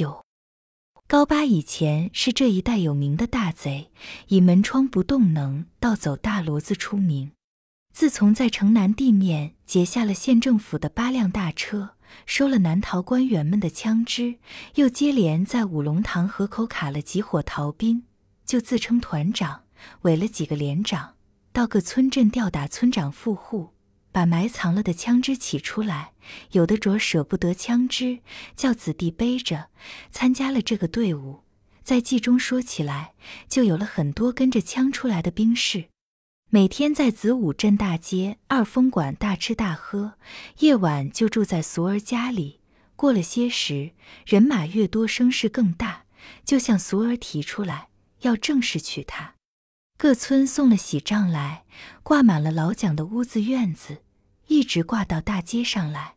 久。高八以前是这一带有名的大贼，以门窗不动能盗走大骡子出名。自从在城南地面截下了县政府的八辆大车，收了南逃官员们的枪支，又接连在五龙塘河口卡了几伙逃兵，就自称团长，委了几个连长，到各村镇吊打村长富户。把埋藏了的枪支取出来，有的着舍不得枪支，叫子弟背着，参加了这个队伍。在记中说起来，就有了很多跟着枪出来的兵士，每天在子午镇大街二风馆大吃大喝，夜晚就住在俗儿家里。过了些时，人马越多，声势更大，就向俗儿提出来要正式娶她。各村送了喜帐来，挂满了老蒋的屋子院子，一直挂到大街上来。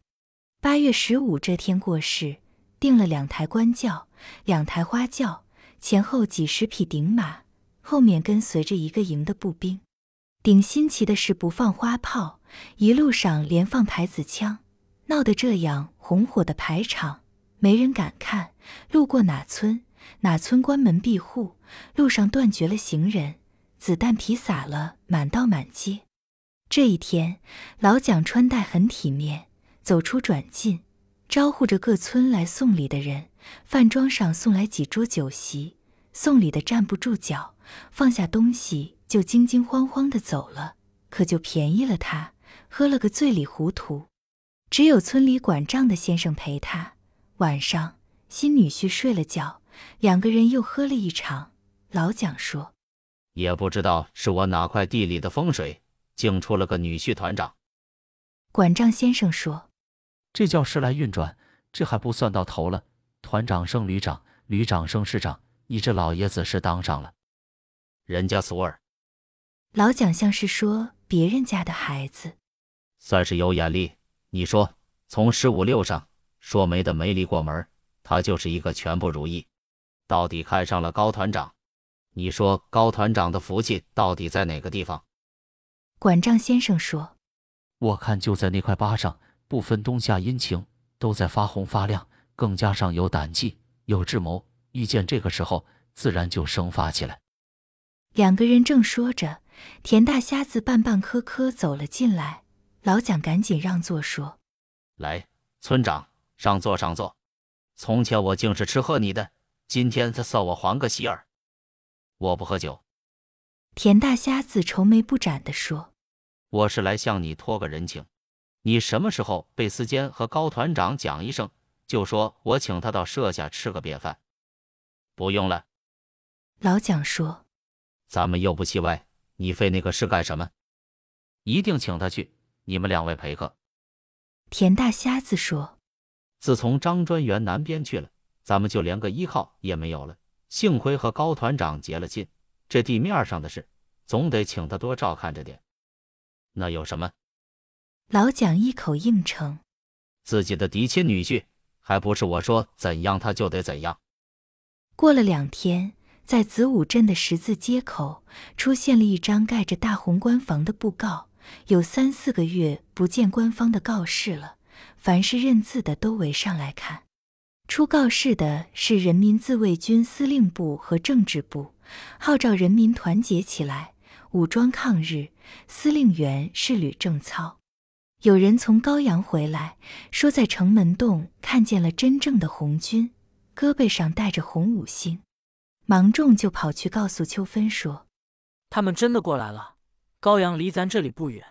八月十五这天过世，定了两台官轿，两台花轿，前后几十匹顶马，后面跟随着一个营的步兵。顶新奇的是不放花炮，一路上连放牌子枪，闹得这样红火的排场，没人敢看。路过哪村，哪村关门闭户，路上断绝了行人。子弹皮撒了满道满街。这一天，老蒋穿戴很体面，走出转进，招呼着各村来送礼的人。饭庄上送来几桌酒席，送礼的站不住脚，放下东西就惊惊慌慌的走了，可就便宜了他，喝了个醉里糊涂。只有村里管账的先生陪他。晚上，新女婿睡了觉，两个人又喝了一场。老蒋说。也不知道是我哪块地里的风水，竟出了个女婿团长。管账先生说：“这叫时来运转，这还不算到头了。团长升旅长，旅长升师长，你这老爷子是当上了。人家索尔。”老蒋像是说别人家的孩子，算是有眼力。你说，从十五六上说媒的没离过门，他就是一个全不如意，到底看上了高团长。你说高团长的福气到底在哪个地方？管账先生说：“我看就在那块疤上，不分冬夏阴晴，都在发红发亮，更加上有胆气，有智谋，遇见这个时候，自然就生发起来。”两个人正说着，田大瞎子半半磕磕走了进来，老蒋赶紧让座说：“来，村长上座上座。从前我竟是吃喝你的，今天他算我还个喜儿。”我不喝酒。田大瞎子愁眉不展地说：“我是来向你托个人情。你什么时候被司监和高团长讲一声，就说我请他到舍下吃个便饭。不用了。”老蒋说：“咱们又不戏外，你费那个事干什么？一定请他去。你们两位陪客。”田大瞎子说：“自从张专员南边去了，咱们就连个依靠也没有了。”幸亏和高团长结了亲，这地面上的事总得请他多照看着点。那有什么？老蒋一口应承。自己的嫡亲女婿，还不是我说怎样他就得怎样。过了两天，在子午镇的十字街口出现了一张盖着大红官房的布告，有三四个月不见官方的告示了，凡是认字的都围上来看。出告示的是人民自卫军司令部和政治部，号召人民团结起来，武装抗日。司令员是吕正操。有人从高阳回来，说在城门洞看见了真正的红军，胳膊上带着红五星。芒种就跑去告诉秋芬说：“他们真的过来了，高阳离咱这里不远，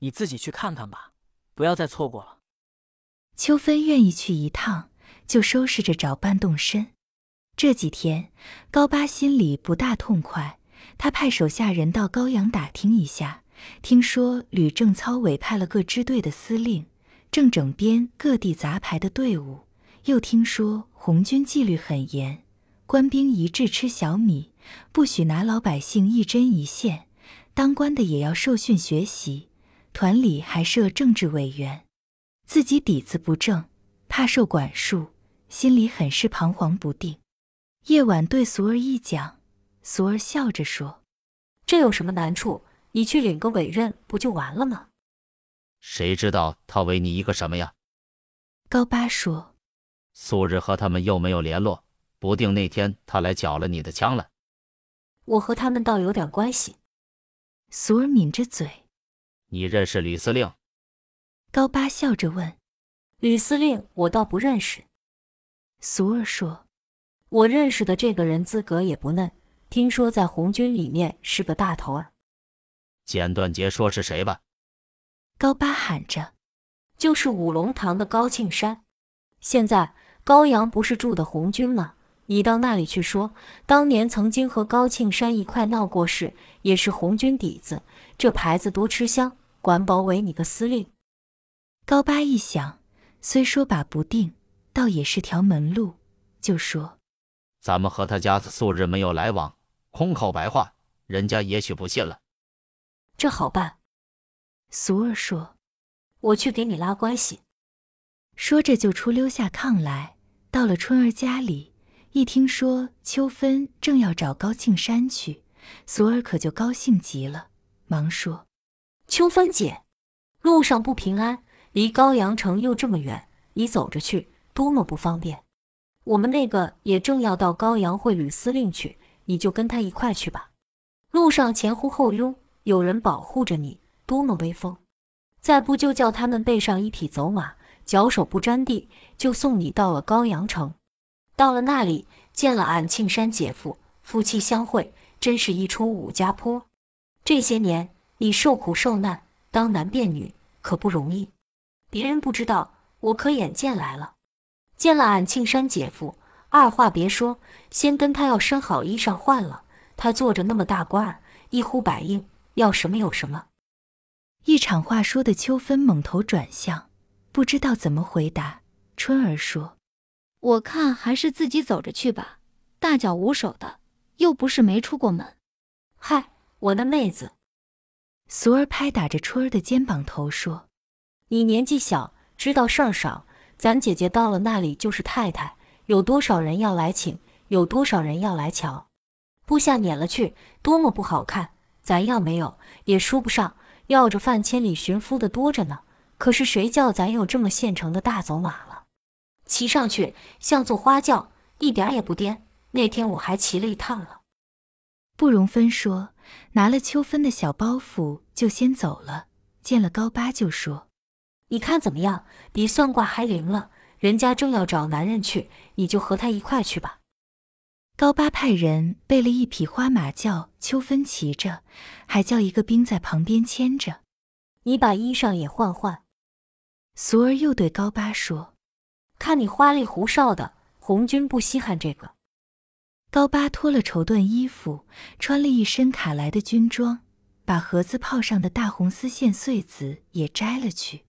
你自己去看看吧，不要再错过了。”秋芬愿意去一趟。就收拾着找伴动身。这几天，高八心里不大痛快，他派手下人到高阳打听一下，听说吕正操委派了各支队的司令，正整编各地杂牌的队伍。又听说红军纪律很严，官兵一致吃小米，不许拿老百姓一针一线，当官的也要受训学习。团里还设政治委员，自己底子不正，怕受管束。心里很是彷徨不定。夜晚对俗儿一讲，俗儿笑着说：“这有什么难处？你去领个委任不就完了吗？”谁知道他委你一个什么呀？高八说：“素日和他们又没有联络，不定那天他来缴了你的枪了。我和他们倒有点关系。俗儿抿着嘴。你认识吕司令？高八笑着问。吕司令，我倒不认识。苏儿说。我认识的这个人资格也不嫩，听说在红军里面是个大头儿。简短截说是谁吧。高八喊着。就是五龙堂的高庆山。现在高阳不是住的红军吗？你到那里去说，当年曾经和高庆山一块闹过事，也是红军底子，这牌子多吃香。管保委你个司令。高八一想，虽说把不定，倒也是条门路，就说。咱们和他家素日没有来往，空口白话，人家也许不信了。这好办，俗儿说：“我去给你拉关系。”说着就出溜下炕来，到了春儿家里。一听说秋芬正要找高庆山去，俗儿可就高兴极了，忙说：“秋芬姐，路上不平安，离高阳城又这么远，你走着去，多么不方便。”我们那个也正要到高阳会吕司令去，你就跟他一块去吧。路上前呼后拥，有人保护着你，多么威风！再不就叫他们备上一匹走马，脚手不沾地，就送你到了高阳城。到了那里，见了俺庆山姐夫，夫妻相会，真是一出武家坡。这些年你受苦受难，当男变女可不容易。别人不知道，我可眼见来了。见了俺庆山姐夫，二话别说，先跟他要身好衣裳换了。他坐着那么大官儿，一呼百应，要什么有什么。一场话说的秋芬猛头转向，不知道怎么回答。春儿说：“我看还是自己走着去吧，大脚无手的，又不是没出过门。”嗨，我的妹子。俗儿拍打着春儿的肩膀头说：“你年纪小，知道事儿少。”咱姐姐到了那里就是太太，有多少人要来请，有多少人要来瞧，部下撵了去，多么不好看。咱要没有也说不上，要着饭千里寻夫的多着呢。可是谁叫咱有这么现成的大走马了，骑上去像坐花轿，一点也不颠。那天我还骑了一趟了。不容分说，拿了秋芬的小包袱就先走了。见了高八就说。你看怎么样？比算卦还灵了。人家正要找男人去，你就和他一块去吧。高八派人备了一匹花马，叫秋芬骑着，还叫一个兵在旁边牵着。你把衣裳也换换。俗儿又对高八说：“看你花里胡哨的，红军不稀罕这个。”高八脱了绸缎衣服，穿了一身卡来的军装，把盒子炮上的大红丝线穗子也摘了去。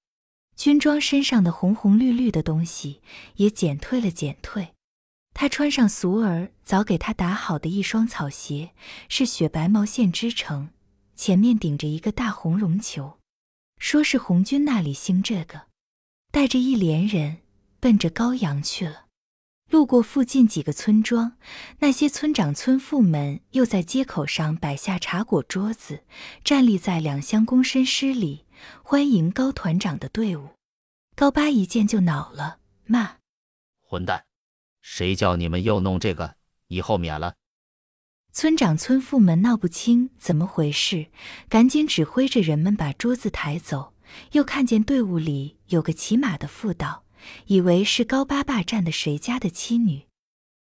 军装身上的红红绿绿的东西也减退了，减退。他穿上俗儿早给他打好的一双草鞋，是雪白毛线织成，前面顶着一个大红绒球，说是红军那里兴这个，带着一连人奔着高阳去了。路过附近几个村庄，那些村长村妇们又在街口上摆下茶果桌子，站立在两厢躬身施礼。欢迎高团长的队伍，高八一见就恼了，骂：“混蛋！谁叫你们又弄这个？以后免了。”村长村妇们闹不清怎么回事，赶紧指挥着人们把桌子抬走。又看见队伍里有个骑马的妇道，以为是高八霸占的谁家的妻女，